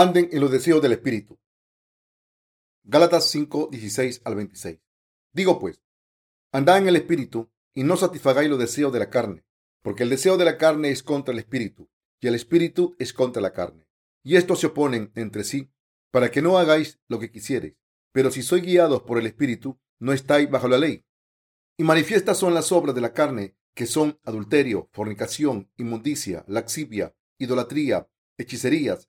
anden en los deseos del Espíritu. Gálatas 5, 16 al 26. Digo pues, andad en el Espíritu y no satisfagáis los deseos de la carne, porque el deseo de la carne es contra el Espíritu y el Espíritu es contra la carne. Y estos se oponen entre sí para que no hagáis lo que quisiereis. Pero si sois guiados por el Espíritu, no estáis bajo la ley. Y manifiestas son las obras de la carne, que son adulterio, fornicación, inmundicia, laxivia, idolatría, hechicerías,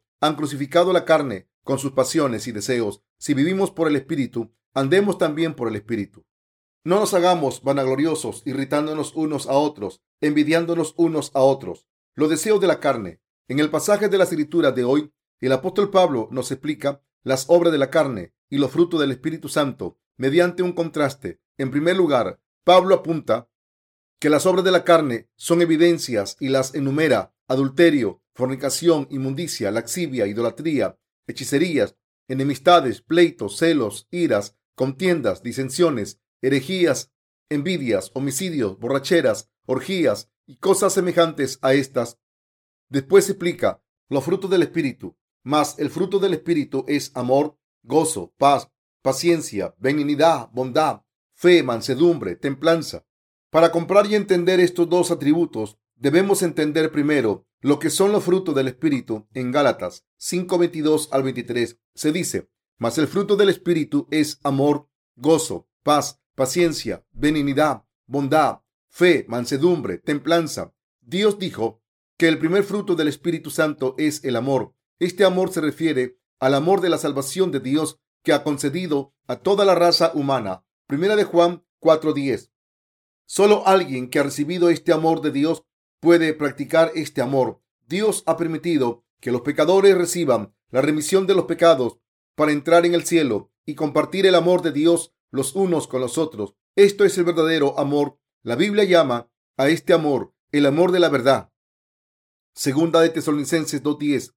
han crucificado la carne con sus pasiones y deseos. Si vivimos por el Espíritu, andemos también por el Espíritu. No nos hagamos vanagloriosos, irritándonos unos a otros, envidiándonos unos a otros. Los deseos de la carne. En el pasaje de la escritura de hoy, el apóstol Pablo nos explica las obras de la carne y los frutos del Espíritu Santo mediante un contraste. En primer lugar, Pablo apunta que las obras de la carne son evidencias y las enumera adulterio, fornicación, inmundicia, laxivia, idolatría, hechicerías, enemistades, pleitos, celos, iras, contiendas, disensiones, herejías, envidias, homicidios, borracheras, orgías y cosas semejantes a estas. Después se explica los frutos del Espíritu, mas el fruto del Espíritu es amor, gozo, paz, paciencia, benignidad, bondad, fe, mansedumbre, templanza. Para comprar y entender estos dos atributos, debemos entender primero lo que son los frutos del Espíritu en Gálatas 5:22 al 23. Se dice, mas el fruto del Espíritu es amor, gozo, paz, paciencia, benignidad, bondad, fe, mansedumbre, templanza. Dios dijo que el primer fruto del Espíritu Santo es el amor. Este amor se refiere al amor de la salvación de Dios que ha concedido a toda la raza humana. Primera de Juan 4:10. Solo alguien que ha recibido este amor de Dios puede practicar este amor. Dios ha permitido que los pecadores reciban la remisión de los pecados para entrar en el cielo y compartir el amor de Dios los unos con los otros. Esto es el verdadero amor. La Biblia llama a este amor el amor de la verdad. Segunda de Tesalonicenses 2.10.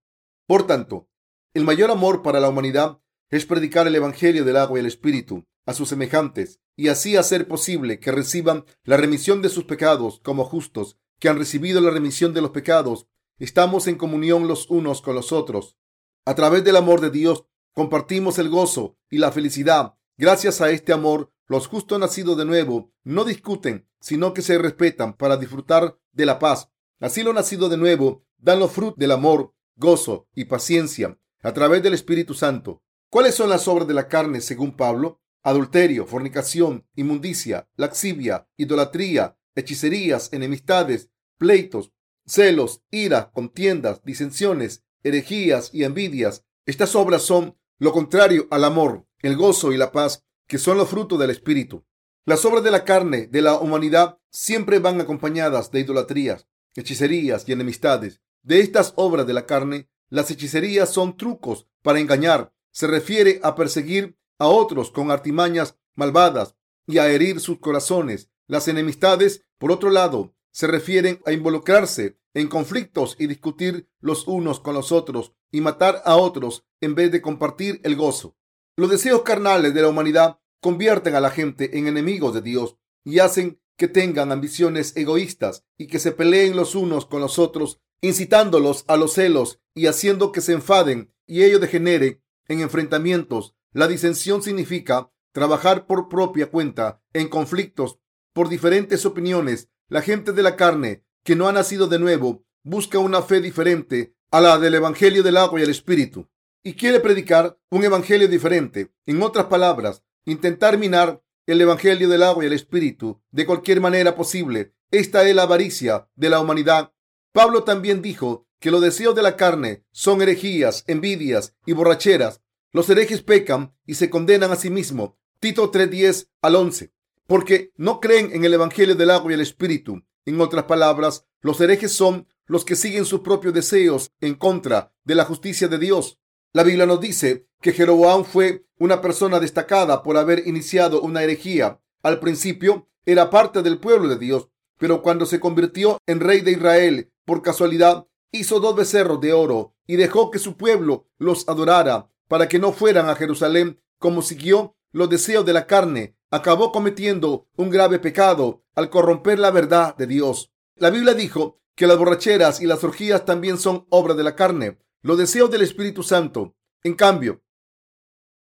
Por tanto, el mayor amor para la humanidad es predicar el Evangelio del agua y el Espíritu a sus semejantes y así hacer posible que reciban la remisión de sus pecados como justos que han recibido la remisión de los pecados. Estamos en comunión los unos con los otros. A través del amor de Dios compartimos el gozo y la felicidad. Gracias a este amor, los justos nacidos de nuevo no discuten, sino que se respetan para disfrutar de la paz. Así los nacidos de nuevo dan los frutos del amor, gozo y paciencia a través del Espíritu Santo. ¿Cuáles son las obras de la carne según Pablo? Adulterio, fornicación, inmundicia, laxivia, idolatría, hechicerías, enemistades, pleitos, celos, ira, contiendas, disensiones, herejías y envidias. Estas obras son lo contrario al amor, el gozo y la paz, que son los frutos del Espíritu. Las obras de la carne de la humanidad siempre van acompañadas de idolatrías, hechicerías y enemistades. De estas obras de la carne, las hechicerías son trucos para engañar. Se refiere a perseguir a otros con artimañas malvadas y a herir sus corazones. Las enemistades, por otro lado, se refieren a involucrarse en conflictos y discutir los unos con los otros y matar a otros en vez de compartir el gozo. Los deseos carnales de la humanidad convierten a la gente en enemigos de Dios y hacen que tengan ambiciones egoístas y que se peleen los unos con los otros, incitándolos a los celos y haciendo que se enfaden y ello degenere en enfrentamientos. La disensión significa trabajar por propia cuenta en conflictos por diferentes opiniones. La gente de la carne que no ha nacido de nuevo busca una fe diferente a la del Evangelio del agua y el Espíritu y quiere predicar un Evangelio diferente. En otras palabras, intentar minar el Evangelio del agua y el Espíritu de cualquier manera posible. Esta es la avaricia de la humanidad. Pablo también dijo que los deseos de la carne son herejías, envidias y borracheras. Los herejes pecan y se condenan a sí mismos. Tito 3:10 al 11 porque no creen en el Evangelio del agua y el Espíritu. En otras palabras, los herejes son los que siguen sus propios deseos en contra de la justicia de Dios. La Biblia nos dice que Jeroboam fue una persona destacada por haber iniciado una herejía. Al principio era parte del pueblo de Dios, pero cuando se convirtió en rey de Israel, por casualidad, hizo dos becerros de oro y dejó que su pueblo los adorara para que no fueran a Jerusalén como siguió los deseos de la carne, acabó cometiendo un grave pecado al corromper la verdad de Dios. La Biblia dijo que las borracheras y las orgías también son obra de la carne, los deseos del Espíritu Santo. En cambio,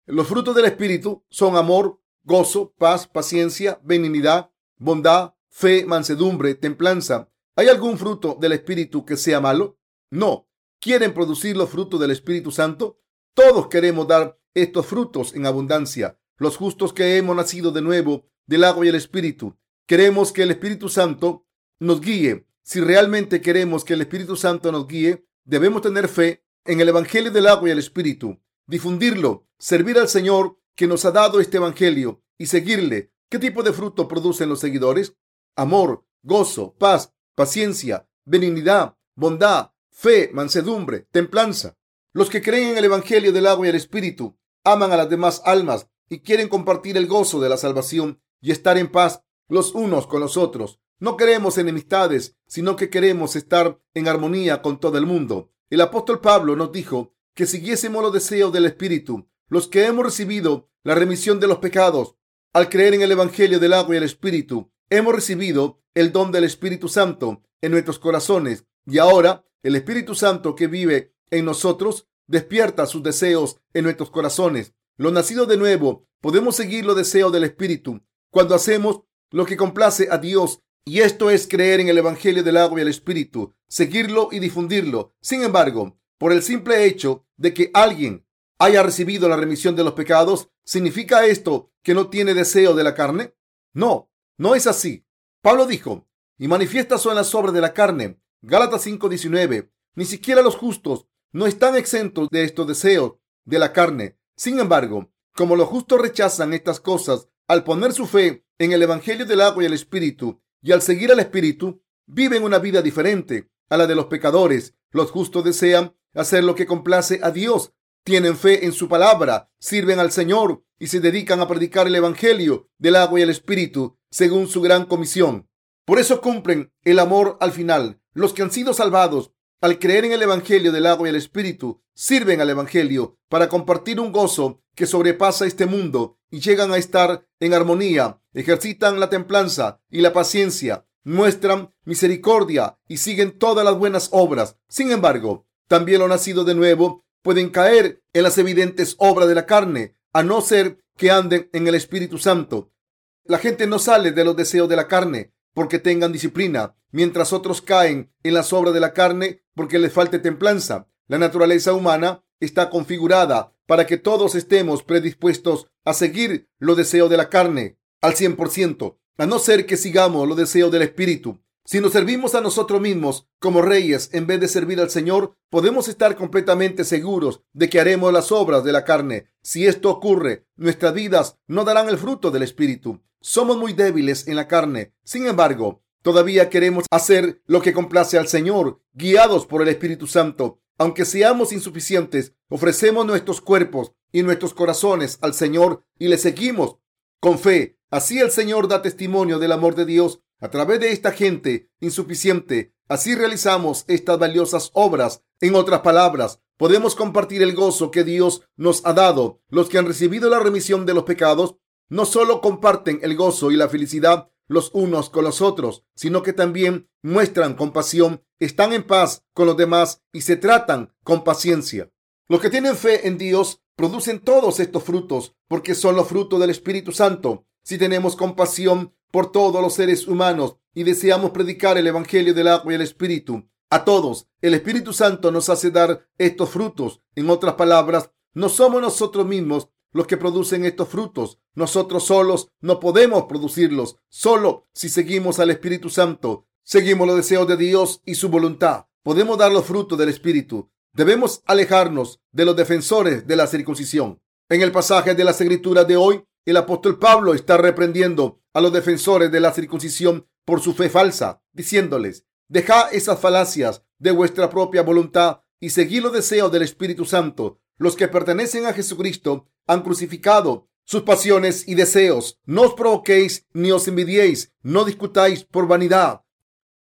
los frutos del Espíritu son amor, gozo, paz, paciencia, benignidad, bondad, fe, mansedumbre, templanza. ¿Hay algún fruto del Espíritu que sea malo? No. ¿Quieren producir los frutos del Espíritu Santo? Todos queremos dar estos frutos en abundancia. Los justos que hemos nacido de nuevo del agua y el Espíritu. Queremos que el Espíritu Santo nos guíe. Si realmente queremos que el Espíritu Santo nos guíe, debemos tener fe en el Evangelio del agua y el Espíritu, difundirlo, servir al Señor que nos ha dado este Evangelio y seguirle. ¿Qué tipo de fruto producen los seguidores? Amor, gozo, paz, paciencia, benignidad, bondad, fe, mansedumbre, templanza. Los que creen en el Evangelio del agua y el Espíritu aman a las demás almas y quieren compartir el gozo de la salvación y estar en paz los unos con los otros. No queremos enemistades, sino que queremos estar en armonía con todo el mundo. El apóstol Pablo nos dijo que siguiésemos los deseos del Espíritu, los que hemos recibido la remisión de los pecados. Al creer en el Evangelio del agua y el Espíritu, hemos recibido el don del Espíritu Santo en nuestros corazones y ahora el Espíritu Santo que vive en nosotros despierta sus deseos en nuestros corazones. Los nacidos de nuevo podemos seguir los deseos del Espíritu cuando hacemos lo que complace a Dios y esto es creer en el Evangelio del agua y el Espíritu, seguirlo y difundirlo. Sin embargo, por el simple hecho de que alguien haya recibido la remisión de los pecados, ¿significa esto que no tiene deseo de la carne? No, no es así. Pablo dijo, y manifiestas son las obras de la carne. Gálatas 5:19. Ni siquiera los justos no están exentos de estos deseos de la carne. Sin embargo, como los justos rechazan estas cosas al poner su fe en el Evangelio del agua y el Espíritu y al seguir al Espíritu, viven una vida diferente a la de los pecadores. Los justos desean hacer lo que complace a Dios, tienen fe en su palabra, sirven al Señor y se dedican a predicar el Evangelio del agua y el Espíritu según su gran comisión. Por eso cumplen el amor al final. Los que han sido salvados al creer en el Evangelio del agua y el Espíritu, sirven al Evangelio para compartir un gozo que sobrepasa este mundo y llegan a estar en armonía, ejercitan la templanza y la paciencia, muestran misericordia y siguen todas las buenas obras. Sin embargo, también lo nacido de nuevo pueden caer en las evidentes obras de la carne, a no ser que anden en el Espíritu Santo. La gente no sale de los deseos de la carne, porque tengan disciplina, mientras otros caen en las obras de la carne porque les falte templanza. La naturaleza humana está configurada para que todos estemos predispuestos a seguir los deseos de la carne al 100%, a no ser que sigamos los deseos del espíritu. Si nos servimos a nosotros mismos como reyes en vez de servir al Señor, podemos estar completamente seguros de que haremos las obras de la carne. Si esto ocurre, nuestras vidas no darán el fruto del Espíritu. Somos muy débiles en la carne. Sin embargo, todavía queremos hacer lo que complace al Señor, guiados por el Espíritu Santo. Aunque seamos insuficientes, ofrecemos nuestros cuerpos y nuestros corazones al Señor y le seguimos con fe. Así el Señor da testimonio del amor de Dios a través de esta gente insuficiente. Así realizamos estas valiosas obras. En otras palabras, podemos compartir el gozo que Dios nos ha dado. Los que han recibido la remisión de los pecados no solo comparten el gozo y la felicidad los unos con los otros, sino que también muestran compasión, están en paz con los demás y se tratan con paciencia. Los que tienen fe en Dios producen todos estos frutos porque son los frutos del Espíritu Santo. Si tenemos compasión por todos los seres humanos y deseamos predicar el Evangelio del agua y el Espíritu a todos, el Espíritu Santo nos hace dar estos frutos. En otras palabras, no somos nosotros mismos los que producen estos frutos. Nosotros solos no podemos producirlos. Solo si seguimos al Espíritu Santo, seguimos los deseos de Dios y su voluntad, podemos dar los frutos del Espíritu. Debemos alejarnos de los defensores de la circuncisión. En el pasaje de las escrituras de hoy, el apóstol Pablo está reprendiendo a los defensores de la circuncisión por su fe falsa, diciéndoles, deja esas falacias de vuestra propia voluntad y seguid los deseos del Espíritu Santo. Los que pertenecen a Jesucristo han crucificado sus pasiones y deseos. No os provoquéis ni os envidiéis, no discutáis por vanidad.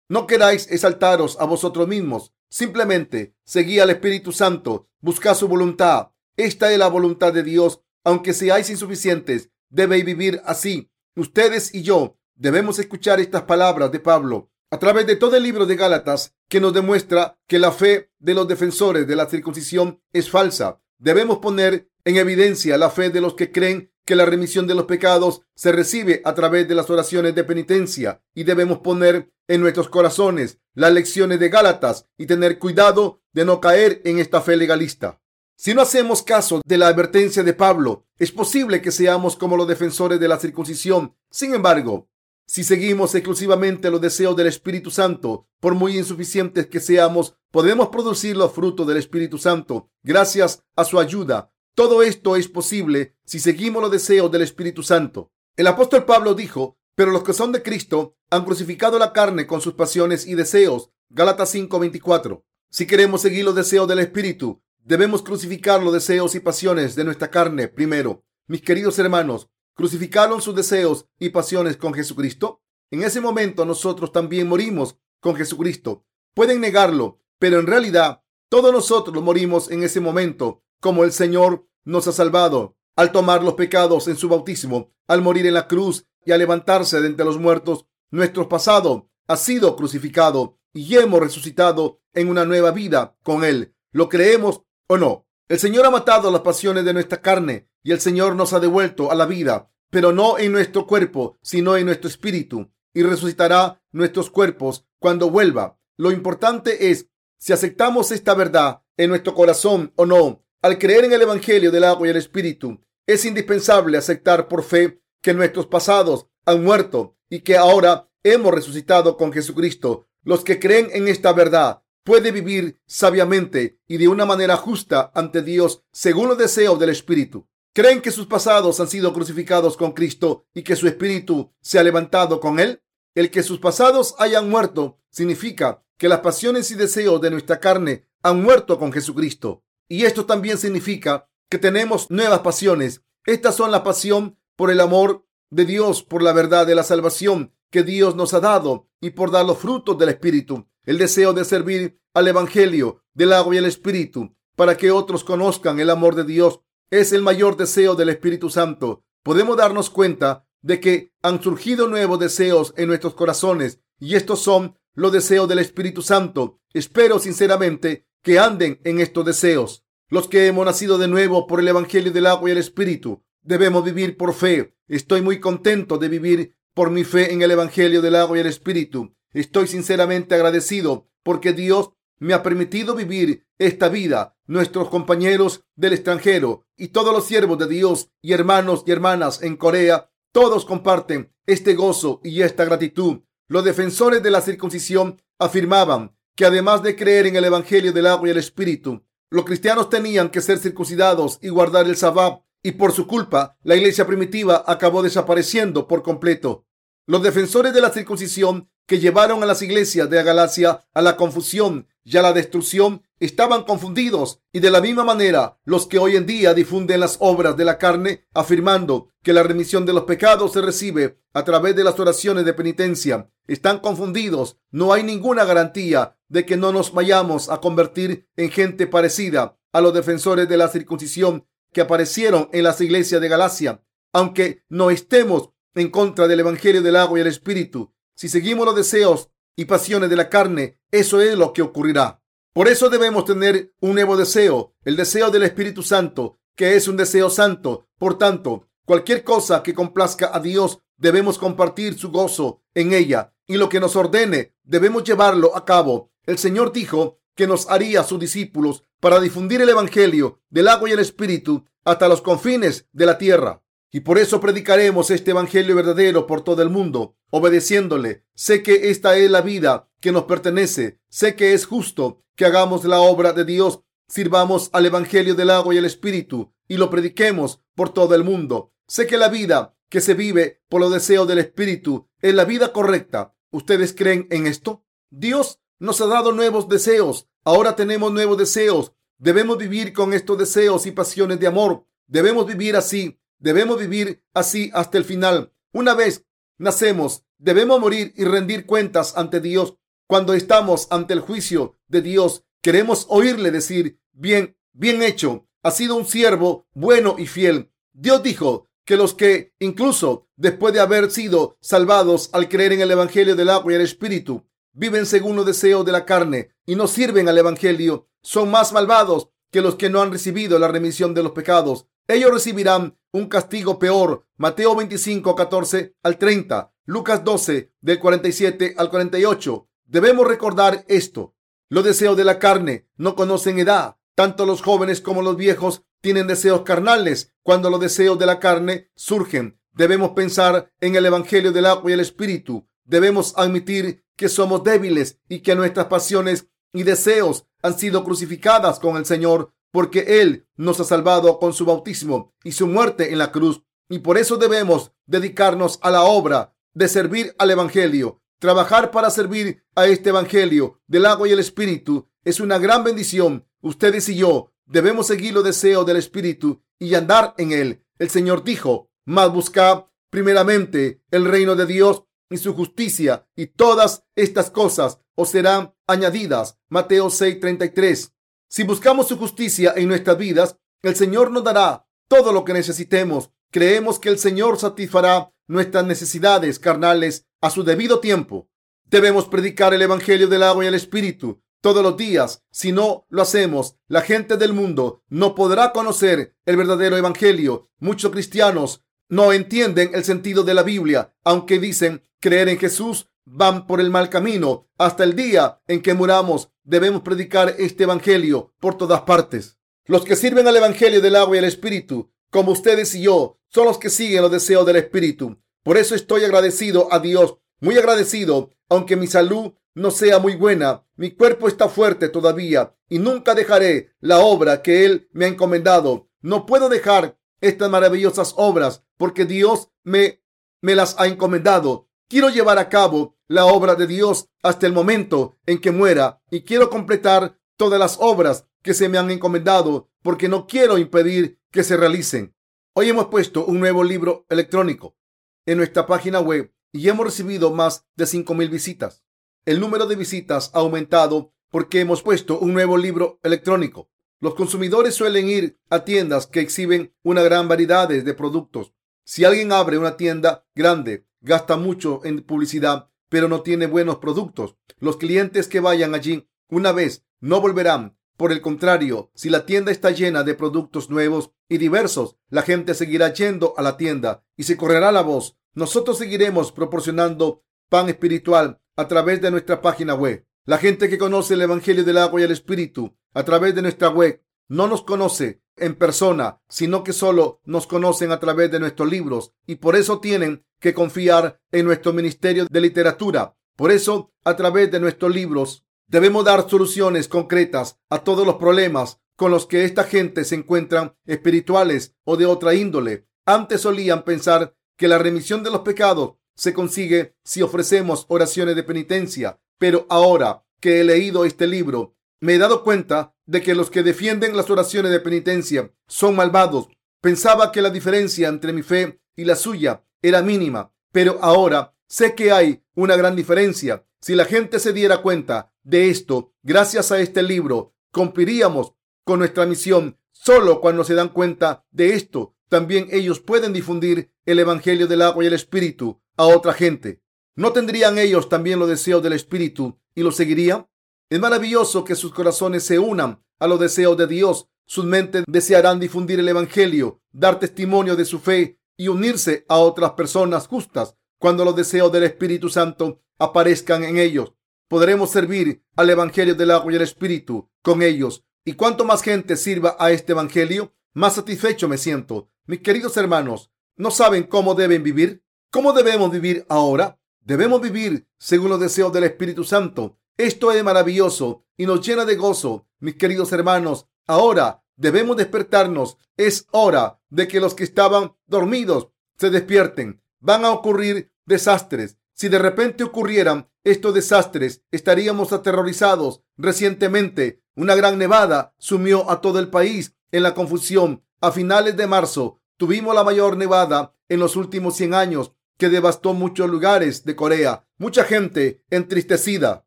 No queráis exaltaros a vosotros mismos, simplemente seguid al Espíritu Santo, buscad su voluntad. Esta es la voluntad de Dios, aunque seáis insuficientes, debéis vivir así. Ustedes y yo debemos escuchar estas palabras de Pablo a través de todo el libro de Gálatas que nos demuestra que la fe de los defensores de la circuncisión es falsa. Debemos poner en evidencia la fe de los que creen que la remisión de los pecados se recibe a través de las oraciones de penitencia y debemos poner en nuestros corazones las lecciones de Gálatas y tener cuidado de no caer en esta fe legalista. Si no hacemos caso de la advertencia de Pablo, es posible que seamos como los defensores de la circuncisión. Sin embargo, si seguimos exclusivamente los deseos del Espíritu Santo, por muy insuficientes que seamos, podemos producir los frutos del Espíritu Santo gracias a su ayuda. Todo esto es posible si seguimos los deseos del Espíritu Santo. El apóstol Pablo dijo, pero los que son de Cristo han crucificado la carne con sus pasiones y deseos. Gálatas 5:24. Si queremos seguir los deseos del Espíritu, debemos crucificar los deseos y pasiones de nuestra carne primero. Mis queridos hermanos, crucificaron sus deseos y pasiones con Jesucristo? En ese momento nosotros también morimos con Jesucristo. Pueden negarlo, pero en realidad todos nosotros morimos en ese momento, como el Señor nos ha salvado al tomar los pecados en su bautismo, al morir en la cruz y al levantarse de entre los muertos. Nuestro pasado ha sido crucificado y hemos resucitado en una nueva vida con Él. ¿Lo creemos o no? El Señor ha matado las pasiones de nuestra carne y el Señor nos ha devuelto a la vida, pero no en nuestro cuerpo, sino en nuestro espíritu, y resucitará nuestros cuerpos cuando vuelva. Lo importante es si aceptamos esta verdad en nuestro corazón o no. Al creer en el Evangelio del agua y el Espíritu, es indispensable aceptar por fe que nuestros pasados han muerto y que ahora hemos resucitado con Jesucristo. Los que creen en esta verdad puede vivir sabiamente y de una manera justa ante Dios según los deseos del Espíritu. ¿Creen que sus pasados han sido crucificados con Cristo y que su Espíritu se ha levantado con Él? El que sus pasados hayan muerto significa que las pasiones y deseos de nuestra carne han muerto con Jesucristo. Y esto también significa que tenemos nuevas pasiones. Estas son la pasión por el amor de Dios, por la verdad de la salvación que Dios nos ha dado y por dar los frutos del Espíritu el deseo de servir al Evangelio del agua y el Espíritu para que otros conozcan el amor de Dios es el mayor deseo del Espíritu Santo. Podemos darnos cuenta de que han surgido nuevos deseos en nuestros corazones y estos son los deseos del Espíritu Santo. Espero sinceramente que anden en estos deseos. Los que hemos nacido de nuevo por el Evangelio del agua y el Espíritu debemos vivir por fe. Estoy muy contento de vivir por mi fe en el Evangelio del agua y el Espíritu. Estoy sinceramente agradecido porque Dios me ha permitido vivir esta vida. Nuestros compañeros del extranjero y todos los siervos de Dios y hermanos y hermanas en Corea, todos comparten este gozo y esta gratitud. Los defensores de la circuncisión afirmaban que además de creer en el Evangelio del agua y el Espíritu, los cristianos tenían que ser circuncidados y guardar el sabbat y por su culpa la iglesia primitiva acabó desapareciendo por completo. Los defensores de la circuncisión que llevaron a las iglesias de Galacia a la confusión y a la destrucción estaban confundidos y de la misma manera los que hoy en día difunden las obras de la carne afirmando que la remisión de los pecados se recibe a través de las oraciones de penitencia están confundidos. No hay ninguna garantía de que no nos vayamos a convertir en gente parecida a los defensores de la circuncisión que aparecieron en las iglesias de Galacia. Aunque no estemos en contra del Evangelio del agua y el Espíritu. Si seguimos los deseos y pasiones de la carne, eso es lo que ocurrirá. Por eso debemos tener un nuevo deseo, el deseo del Espíritu Santo, que es un deseo santo. Por tanto, cualquier cosa que complazca a Dios, debemos compartir su gozo en ella y lo que nos ordene, debemos llevarlo a cabo. El Señor dijo que nos haría sus discípulos para difundir el Evangelio del agua y el Espíritu hasta los confines de la tierra. Y por eso predicaremos este Evangelio verdadero por todo el mundo, obedeciéndole. Sé que esta es la vida que nos pertenece. Sé que es justo que hagamos la obra de Dios, sirvamos al Evangelio del agua y el Espíritu y lo prediquemos por todo el mundo. Sé que la vida que se vive por los deseos del Espíritu es la vida correcta. ¿Ustedes creen en esto? Dios nos ha dado nuevos deseos. Ahora tenemos nuevos deseos Debemos vivir con estos deseos y pasiones de amor. Debemos vivir así. Debemos vivir así hasta el final. Una vez nacemos, debemos morir y rendir cuentas ante Dios. Cuando estamos ante el juicio de Dios, queremos oírle decir, bien, bien hecho, ha sido un siervo bueno y fiel. Dios dijo que los que, incluso después de haber sido salvados al creer en el Evangelio del agua y el Espíritu, viven según los deseos de la carne y no sirven al Evangelio, son más malvados que los que no han recibido la remisión de los pecados. Ellos recibirán un castigo peor. Mateo 25, 14 al 30. Lucas 12, del 47 al 48. Debemos recordar esto. Los deseos de la carne no conocen edad. Tanto los jóvenes como los viejos tienen deseos carnales. Cuando los deseos de la carne surgen, debemos pensar en el Evangelio del agua y el Espíritu. Debemos admitir que somos débiles y que nuestras pasiones y deseos han sido crucificadas con el Señor porque Él nos ha salvado con su bautismo y su muerte en la cruz. Y por eso debemos dedicarnos a la obra de servir al Evangelio. Trabajar para servir a este Evangelio del agua y el Espíritu es una gran bendición. Ustedes y yo debemos seguir los deseos del Espíritu y andar en él. El Señor dijo, más buscad primeramente el reino de Dios y su justicia y todas estas cosas os serán añadidas. Mateo 6:33. Si buscamos su justicia en nuestras vidas, el Señor nos dará todo lo que necesitemos. Creemos que el Señor satisfará nuestras necesidades carnales a su debido tiempo. Debemos predicar el Evangelio del agua y el Espíritu todos los días. Si no lo hacemos, la gente del mundo no podrá conocer el verdadero Evangelio. Muchos cristianos no entienden el sentido de la Biblia, aunque dicen creer en Jesús, van por el mal camino. Hasta el día en que muramos, debemos predicar este Evangelio por todas partes. Los que sirven al Evangelio del agua y el Espíritu, como ustedes y yo, son los que siguen los deseos del Espíritu. Por eso estoy agradecido a Dios, muy agradecido, aunque mi salud no sea muy buena, mi cuerpo está fuerte todavía y nunca dejaré la obra que Él me ha encomendado. No puedo dejar estas maravillosas obras porque Dios me, me las ha encomendado. Quiero llevar a cabo la obra de Dios hasta el momento en que muera y quiero completar todas las obras que se me han encomendado porque no quiero impedir que se realicen. Hoy hemos puesto un nuevo libro electrónico en nuestra página web y hemos recibido más de 5.000 visitas. El número de visitas ha aumentado porque hemos puesto un nuevo libro electrónico. Los consumidores suelen ir a tiendas que exhiben una gran variedad de productos. Si alguien abre una tienda grande, gasta mucho en publicidad pero no tiene buenos productos. Los clientes que vayan allí una vez no volverán. Por el contrario, si la tienda está llena de productos nuevos y diversos, la gente seguirá yendo a la tienda y se correrá la voz. Nosotros seguiremos proporcionando pan espiritual a través de nuestra página web. La gente que conoce el Evangelio del agua y el Espíritu a través de nuestra web no nos conoce en persona, sino que solo nos conocen a través de nuestros libros y por eso tienen que confiar en nuestro ministerio de literatura. Por eso, a través de nuestros libros, debemos dar soluciones concretas a todos los problemas con los que esta gente se encuentran espirituales o de otra índole. Antes solían pensar que la remisión de los pecados se consigue si ofrecemos oraciones de penitencia, pero ahora que he leído este libro, me he dado cuenta de que los que defienden las oraciones de penitencia son malvados. Pensaba que la diferencia entre mi fe y la suya era mínima, pero ahora sé que hay una gran diferencia. Si la gente se diera cuenta de esto, gracias a este libro, cumpliríamos con nuestra misión. Solo cuando se dan cuenta de esto, también ellos pueden difundir el Evangelio del agua y el Espíritu a otra gente. ¿No tendrían ellos también los deseos del Espíritu y lo seguirían? Es maravilloso que sus corazones se unan a los deseos de Dios. Sus mentes desearán difundir el Evangelio, dar testimonio de su fe y unirse a otras personas justas cuando los deseos del Espíritu Santo aparezcan en ellos. Podremos servir al Evangelio del agua y el Espíritu con ellos. Y cuanto más gente sirva a este Evangelio, más satisfecho me siento. Mis queridos hermanos, ¿no saben cómo deben vivir? ¿Cómo debemos vivir ahora? Debemos vivir según los deseos del Espíritu Santo esto es maravilloso y nos llena de gozo, mis queridos hermanos. Ahora debemos despertarnos. Es hora de que los que estaban dormidos se despierten. Van a ocurrir desastres Si de repente ocurrieran estos desastres, estaríamos aterrorizados. Recientemente, una gran nevada sumió a todo el país en la confusión. A finales de marzo, tuvimos la mayor nevada en los últimos 100 años que devastó muchos lugares de Corea. Mucha gente entristecida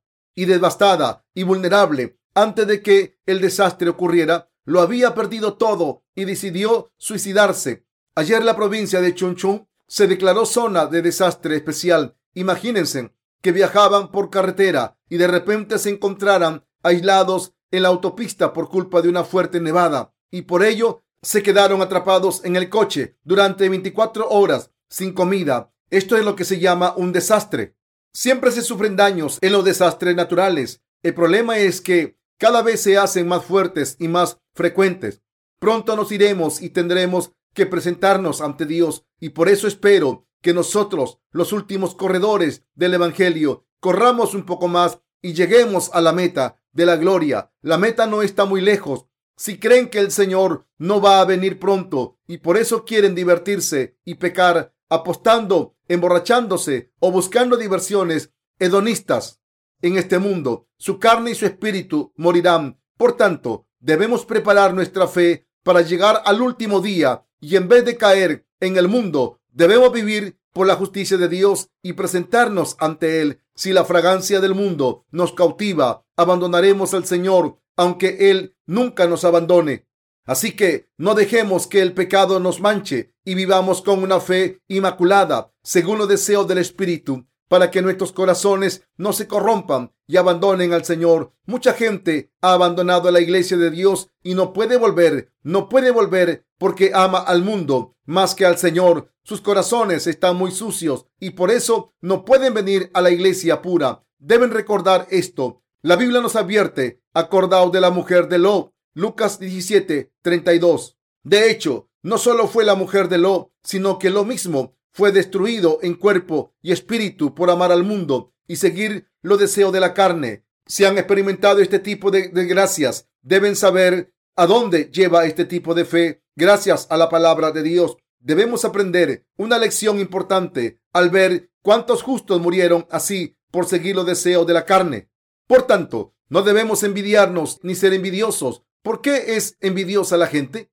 y devastada y vulnerable antes de que el desastre ocurriera, lo había perdido todo y decidió suicidarse. Ayer la provincia de Chunchung se declaró zona de desastre especial. Imagínense que viajaban por carretera y de repente se encontraran aislados en la autopista por culpa de una fuerte nevada y por ello se quedaron atrapados en el coche durante 24 horas sin comida. Esto es lo que se llama un desastre. Siempre se sufren daños en los desastres naturales. El problema es que cada vez se hacen más fuertes y más frecuentes. Pronto nos iremos y tendremos que presentarnos ante Dios y por eso espero que nosotros, los últimos corredores del Evangelio, corramos un poco más y lleguemos a la meta de la gloria. La meta no está muy lejos. Si creen que el Señor no va a venir pronto y por eso quieren divertirse y pecar, apostando, emborrachándose o buscando diversiones hedonistas en este mundo, su carne y su espíritu morirán. Por tanto, debemos preparar nuestra fe para llegar al último día y en vez de caer en el mundo, debemos vivir por la justicia de Dios y presentarnos ante Él. Si la fragancia del mundo nos cautiva, abandonaremos al Señor, aunque Él nunca nos abandone. Así que no dejemos que el pecado nos manche y vivamos con una fe inmaculada, según los deseos del Espíritu para que nuestros corazones no se corrompan y abandonen al Señor. Mucha gente ha abandonado la iglesia de Dios y no puede volver, no puede volver porque ama al mundo más que al Señor. Sus corazones están muy sucios y por eso no pueden venir a la iglesia pura. Deben recordar esto. La Biblia nos advierte, acordado de la mujer de Lot, Lucas 17, 32. De hecho, no solo fue la mujer de Lot, sino que lo mismo fue destruido en cuerpo y espíritu por amar al mundo y seguir los deseos de la carne. Si han experimentado este tipo de desgracias, deben saber a dónde lleva este tipo de fe. Gracias a la palabra de Dios, debemos aprender una lección importante al ver cuántos justos murieron así por seguir los deseos de la carne. Por tanto, no debemos envidiarnos ni ser envidiosos. ¿Por qué es envidiosa la gente?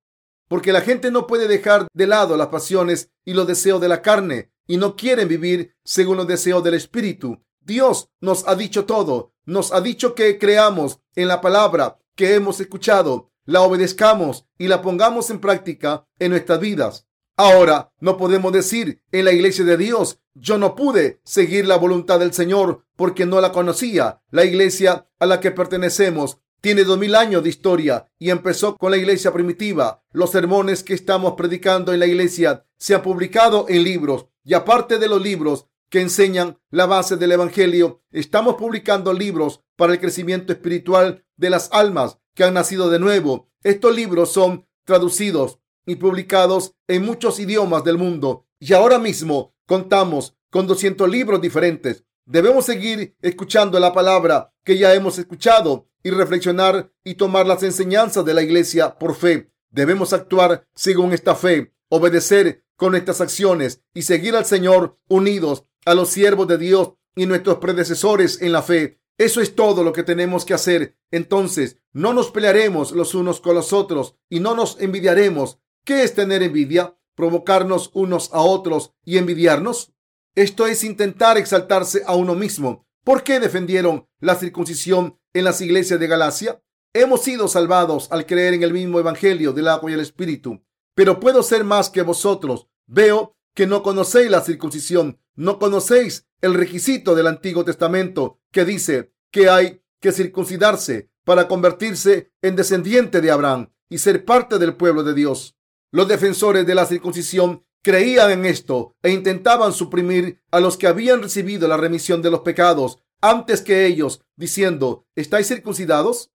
porque la gente no puede dejar de lado las pasiones y los deseos de la carne y no quieren vivir según los deseos del espíritu. Dios nos ha dicho todo, nos ha dicho que creamos en la palabra que hemos escuchado, la obedezcamos y la pongamos en práctica en nuestras vidas. Ahora no podemos decir en la iglesia de Dios, yo no pude seguir la voluntad del Señor porque no la conocía. La iglesia a la que pertenecemos tiene dos mil años de historia y empezó con la iglesia primitiva. Los sermones que estamos predicando en la iglesia se han publicado en libros y aparte de los libros que enseñan la base del Evangelio, estamos publicando libros para el crecimiento espiritual de las almas que han nacido de nuevo. Estos libros son traducidos y publicados en muchos idiomas del mundo y ahora mismo contamos con 200 libros diferentes. Debemos seguir escuchando la palabra que ya hemos escuchado y reflexionar y tomar las enseñanzas de la iglesia por fe. Debemos actuar según esta fe, obedecer con nuestras acciones y seguir al Señor unidos a los siervos de Dios y nuestros predecesores en la fe. Eso es todo lo que tenemos que hacer. Entonces, no nos pelearemos los unos con los otros y no nos envidiaremos. ¿Qué es tener envidia? ¿Provocarnos unos a otros y envidiarnos? Esto es intentar exaltarse a uno mismo. ¿Por qué defendieron la circuncisión en las iglesias de Galacia? Hemos sido salvados al creer en el mismo evangelio del agua y el espíritu. Pero puedo ser más que vosotros. Veo que no conocéis la circuncisión, no conocéis el requisito del Antiguo Testamento que dice que hay que circuncidarse para convertirse en descendiente de Abraham y ser parte del pueblo de Dios. Los defensores de la circuncisión creían en esto e intentaban suprimir a los que habían recibido la remisión de los pecados antes que ellos, diciendo, ¿estáis circuncidados?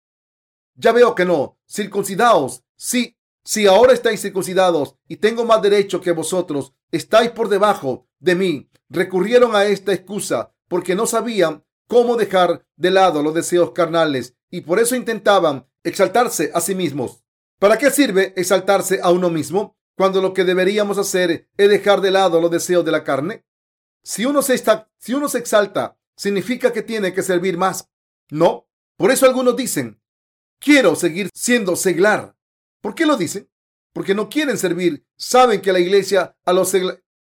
Ya veo que no. Circuncidaos. Sí, si ahora estáis circuncidados y tengo más derecho que vosotros, estáis por debajo de mí. Recurrieron a esta excusa porque no sabían cómo dejar de lado los deseos carnales y por eso intentaban exaltarse a sí mismos. ¿Para qué sirve exaltarse a uno mismo? Cuando lo que deberíamos hacer es dejar de lado los deseos de la carne? Si uno se, está, si uno se exalta, significa que tiene que servir más. No. Por eso algunos dicen, quiero seguir siendo seglar. ¿Por qué lo dicen? Porque no quieren servir. Saben que la iglesia a los,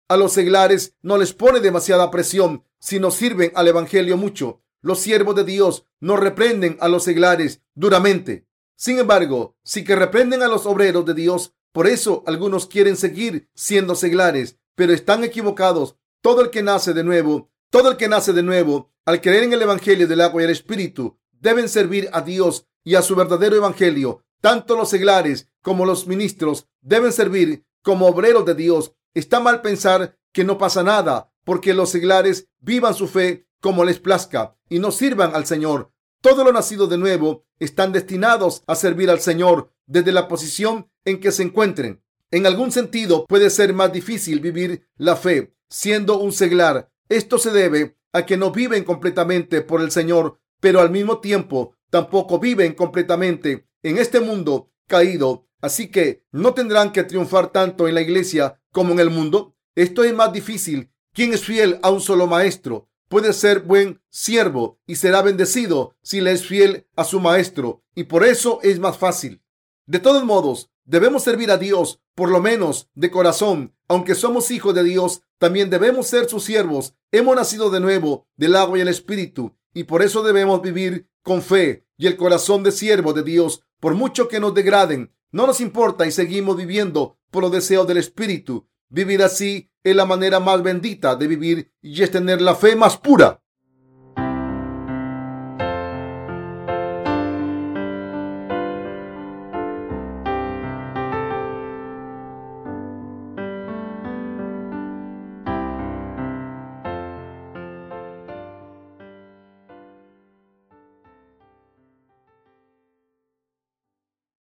a los seglares no les pone demasiada presión, sino sirven al Evangelio mucho. Los siervos de Dios no reprenden a los seglares duramente. Sin embargo, sí que reprenden a los obreros de Dios. Por eso algunos quieren seguir siendo seglares, pero están equivocados. Todo el que nace de nuevo, todo el que nace de nuevo, al creer en el Evangelio del agua y el Espíritu, deben servir a Dios y a su verdadero Evangelio. Tanto los seglares como los ministros deben servir como obreros de Dios. Está mal pensar que no pasa nada porque los seglares vivan su fe como les plazca y no sirvan al Señor. Todos los nacidos de nuevo están destinados a servir al Señor desde la posición en que se encuentren. En algún sentido puede ser más difícil vivir la fe siendo un seglar. Esto se debe a que no viven completamente por el Señor, pero al mismo tiempo tampoco viven completamente en este mundo caído. Así que no tendrán que triunfar tanto en la iglesia como en el mundo. Esto es más difícil. ¿Quién es fiel a un solo maestro? Puede ser buen siervo y será bendecido si le es fiel a su maestro. Y por eso es más fácil. De todos modos, debemos servir a Dios, por lo menos de corazón. Aunque somos hijos de Dios, también debemos ser sus siervos. Hemos nacido de nuevo del agua y el espíritu. Y por eso debemos vivir con fe y el corazón de siervo de Dios. Por mucho que nos degraden, no nos importa y seguimos viviendo por los deseos del espíritu. Vivir así es la manera más bendita de vivir y es tener la fe más pura.